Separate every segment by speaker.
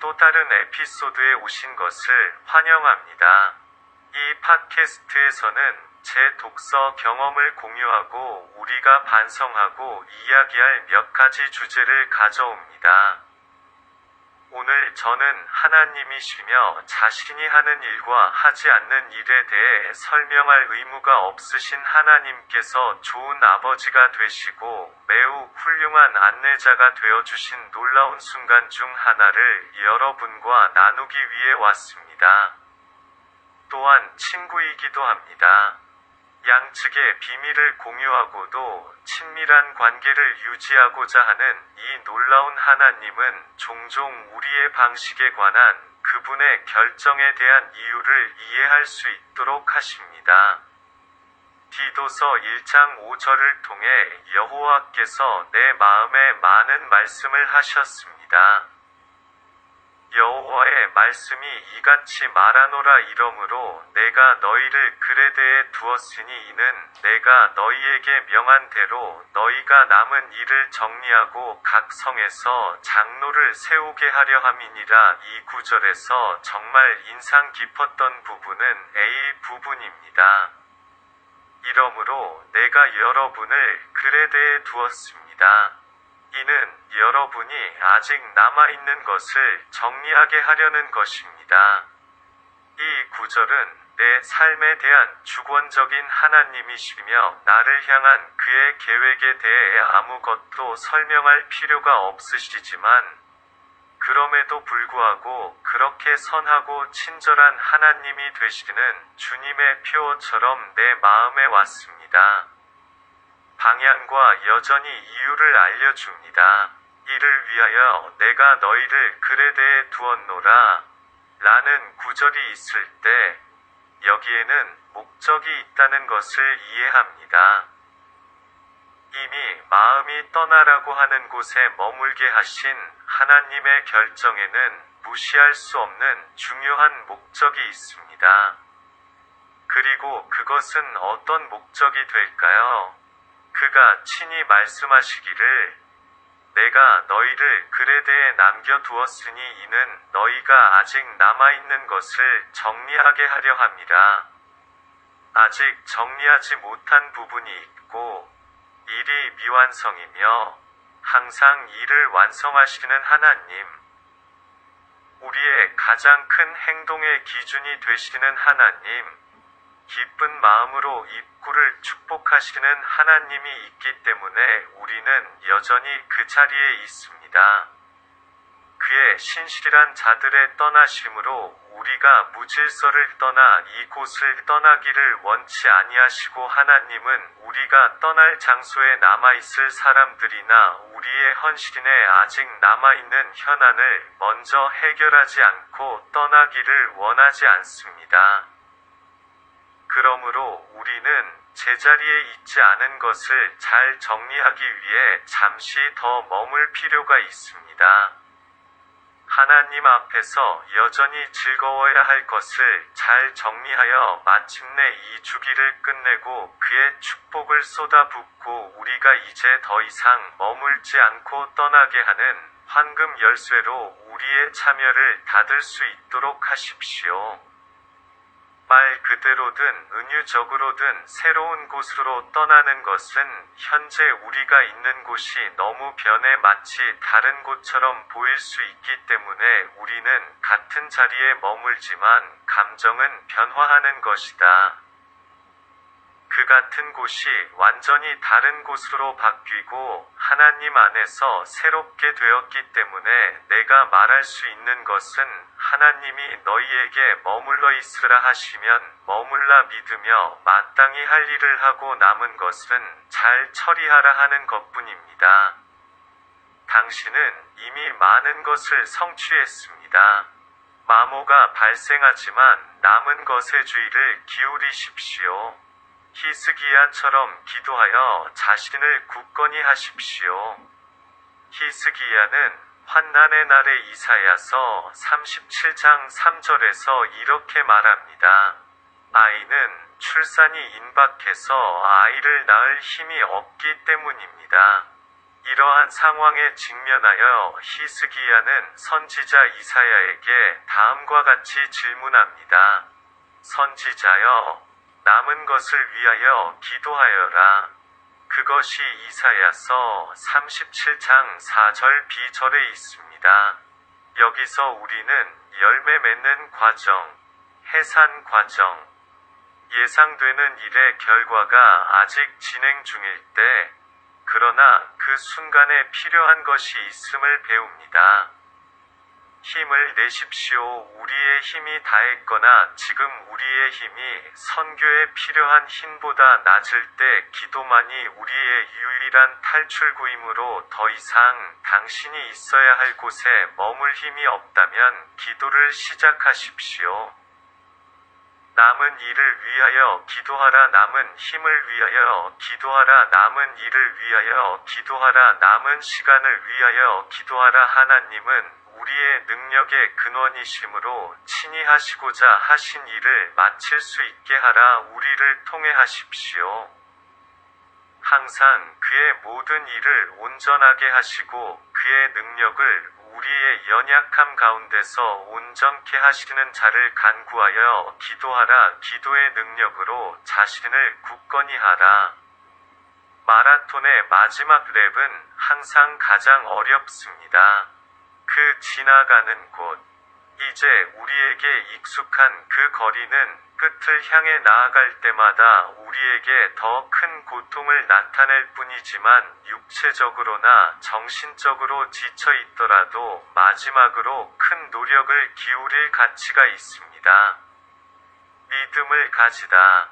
Speaker 1: 또 다른 에피소드에 오신 것을 환영합니다. 이 팟캐스트에서는 제 독서 경험을 공유하고 우리가 반성하고 이야기할 몇 가지 주제를 가져옵니다. 오늘 저는 하나님이시며 자신이 하는 일과 하지 않는 일에 대해 설명할 의무가 없으신 하나님께서 좋은 아버지가 되시고 매우 훌륭한 안내자가 되어 주신 놀라운 순간 중 하나를 여러분과 나누기 위해 왔습니다. 또한 친구이기도 합니다. 양측의 비밀을 공유하고도 친밀한 관계를 유지하고자 하는 이 놀라운 하나님은 종종 우리의 방식에 관한 그분의 결정에 대한 이유를 이해할 수 있도록 하십니다. 디도서 1장 5절을 통해 여호와께서 내 마음에 많은 말씀을 하셨습니다. 여호와의 말씀이 이같이 말하노라 이러므로 내가 너희를 그레대에 두었으니 이는 내가 너희에게 명한 대로 너희가 남은 일을 정리하고 각 성에서 장로를 세우게 하려 함이니라 이 구절에서 정말 인상 깊었던 부분은 A 부분입니다. 이러므로 내가 여러분을 그레대에 두었습니다. 여러분이 아직 남아있는 것을 정리하게 하려는 것입니다. 이 구절은 내 삶에 대한 주권적인 하나님이시며 나를 향한 그의 계획에 대해 아무것도 설명할 필요가 없으시지만 그럼에도 불구하고 그렇게 선하고 친절한 하나님이 되시는 주님의 표어처럼 내 마음에 왔습니다. 방향과 여전히 이유를 알려줍니다. 이를 위하여 내가 너희를 그레대에 두었노라. 라는 구절이 있을 때 여기에는 목적이 있다는 것을 이해합니다. 이미 마음이 떠나라고 하는 곳에 머물게 하신 하나님의 결정에는 무시할 수 없는 중요한 목적이 있습니다. 그리고 그것은 어떤 목적이 될까요? 그가 친히 말씀하시기를 내가 너희를 그레대에 남겨두었으니 이는 너희가 아직 남아있는 것을 정리하게 하려 함이라. 아직 정리하지 못한 부분이 있고 일이 미완성이며 항상 일을 완성하시는 하나님. 우리의 가장 큰 행동의 기준이 되시는 하나님. 기쁜 마음으로 입구를 축복하시는 하나님이 있기 때문에 우리는 여전히 그 자리에 있습니다. 그의 신실한 자들의 떠나심으로 우리가 무질서를 떠나 이곳을 떠나기를 원치 아니하시고 하나님은 우리가 떠날 장소에 남아있을 사람들이나 우리의 헌신에 아직 남아있는 현안을 먼저 해결하지 않고 떠나기를 원하지 않습니다. 그러므로 우리는 제자리에 있지 않은 것을 잘 정리하기 위해 잠시 더 머물 필요가 있습니다. 하나님 앞에서 여전히 즐거워야 할 것을 잘 정리하여 마침내 이 주기를 끝내고 그의 축복을 쏟아붓고 우리가 이제 더 이상 머물지 않고 떠나게 하는 황금 열쇠로 우리의 참여를 닫을 수 있도록 하십시오. 말 그대로든 은유적으로든 새로운 곳으로 떠나는 것은 현재 우리가 있는 곳이 너무 변해 마치 다른 곳처럼 보일 수 있기 때문에 우리는 같은 자리에 머물지만 감정은 변화하는 것이다. 그 같은 곳이 완전히 다른 곳으로 바뀌고 하나님 안에서 새롭게 되었기 때문에 내가 말할 수 있는 것은 하나님이 너희에게 머물러 있으라 하시면 머물라 믿으며 마땅히 할 일을 하고 남은 것은 잘 처리하라 하는 것뿐입니다. 당신은 이미 많은 것을 성취했습니다. 마모가 발생하지만 남은 것의 주의를 기울이십시오. 히스기야처럼 기도하여 자신을 굳건히 하십시오. 히스기야는 환난의 날에 이사야서 37장 3절에서 이렇게 말합니다. 아이는 출산이 임박해서 아이를 낳을 힘이 없기 때문입니다. 이러한 상황에 직면하여 히스기야는 선지자 이사야에게 다음과 같이 질문합니다. 선지자여, 남은 것을 위하여 기도하여라. 그것이 이사야서 37장 4절 B절에 있습니다. 여기서 우리는 열매 맺는 과정, 해산 과정, 예상되는 일의 결과가 아직 진행 중일 때, 그러나 그 순간에 필요한 것이 있음을 배웁니다. 힘을 내십시오. 우리의 힘이 다했거나 지금 우리의 힘이 선교에 필요한 힘보다 낮을 때 기도만이 우리의 유일한 탈출구이므로 더 이상 당신이 있어야 할 곳에 머물 힘이 없다면 기도를 시작하십시오. 남은 일을 위하여 기도하라 남은 힘을 위하여 기도하라 남은 일을 위하여 기도하라 남은 시간을 위하여 기도하라 하나님은 우리의 능력의 근원이심으로 친히 하시고자 하신 일을 마칠 수 있게 하라 우리를 통해 하십시오. 항상 그의 모든 일을 온전하게 하시고 그의 능력을 우리의 연약함 가운데서 온전케 하시는 자를 간구하여 기도하라 기도의 능력으로 자신을 굳건히 하라. 마라톤의 마지막 랩은 항상 가장 어렵습니다. 그 지나가는 곳. 이제 우리에게 익숙한 그 거리는 끝을 향해 나아갈 때마다 우리에게 더 큰 고통을 나타낼 뿐이지만 육체적으로나 정신적으로 지쳐 있더라도 마지막으로 큰 노력을 기울일 가치가 있습니다. 믿음을 가지다.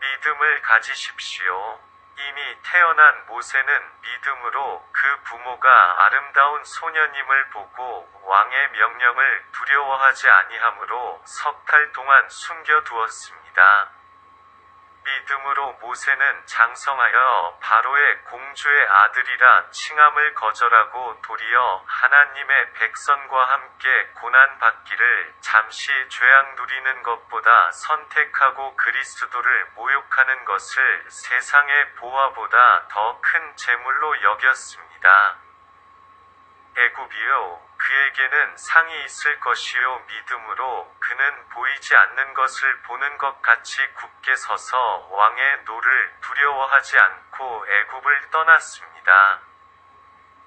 Speaker 1: 믿음을 가지십시오. 이미 태어난 모세는 믿음으로 그 부모가 아름다운 소년임을 보고 왕의 명령을 두려워하지 아니하므로 석 달 동안 숨겨두었습니다. 믿음으로 모세는 장성하여 바로의 공주의 아들이라 칭함을 거절하고 도리어 하나님의 백성과 함께 고난받기를 잠시 죄악 누리는 것보다 선택하고 그리스도를 모욕하는 것을 세상의 보화보다 더 큰 재물로 여겼습니다. 애굽이요 그에게는 상이 있을 것이요 믿음으로 그는 보이지 않는 것을 보는 것 같이 굳게 서서 왕의 노를 두려워하지 않고 애굽을 떠났습니다.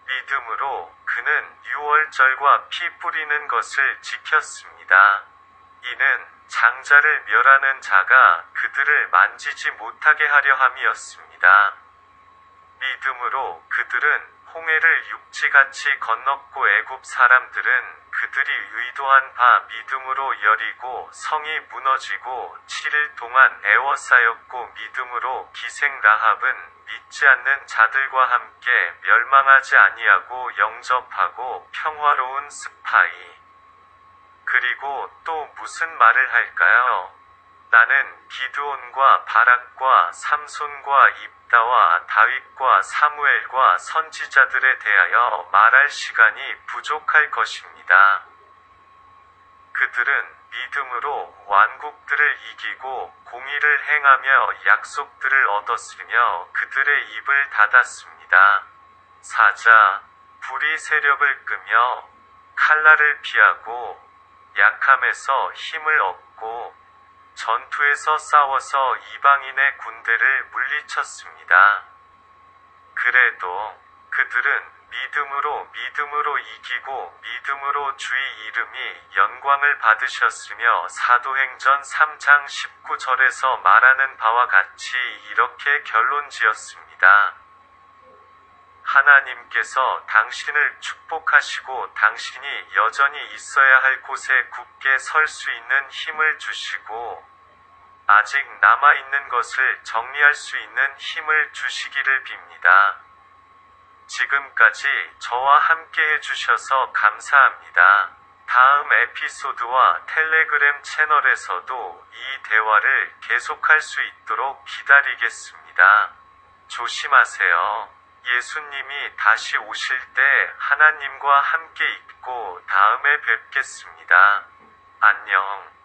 Speaker 1: 믿음으로 그는 유월절과 피 뿌리는 것을 지켰습니다. 이는 장자를 멸하는 자가 그들을 만지지 못하게 하려 함이었습니다. 믿음으로 그들은 홍해를 육지같이 건넜고 애굽 사람들은 그들이 의도한 바 믿음으로 여리고 성이 무너지고 7일 동안 애워싸였고 믿음으로 기생 라합은 믿지 않는 자들과 함께 멸망하지 아니하고 영접하고 평화로운 스파이. 그리고 또 무슨 말을 할까요? 나는 기드온과 바락과 삼손과 입 다와 다윗과 사무엘과 선지자들에 대하여 말할 시간이 부족할 것입니다. 그들은 믿음으로 왕국들을 이기고 공의를 행하며 약속들을 얻었으며 그들의 입을 닫았습니다. 사자, 불이 세력을 끄며 칼날을 피하고 약함에서 힘을 얻고 전투에서 싸워서 이방인의 군대를 물리쳤습니다. 그래도 그들은 믿음으로 믿음으로 이기고 믿음으로 주의 이름이 영광을 받으셨으며 사도행전 3장 19절에서 말하는 바와 같이 이렇게 결론 지었습니다. 하나님께서 당신을 축복하시고 당신이 여전히 있어야 할 곳에 굳게 설 수 있는 힘을 주시고 아직 남아있는 것을 정리할 수 있는 힘을 주시기를 빕니다. 지금까지 저와 함께 해주셔서 감사합니다. 다음 에피소드와 텔레그램 채널에서도 이 대화를 계속할 수 있도록 기다리겠습니다. 조심하세요. 예수님이 다시 오실 때 하나님과 함께 있고 다음에 뵙겠습니다. 안녕.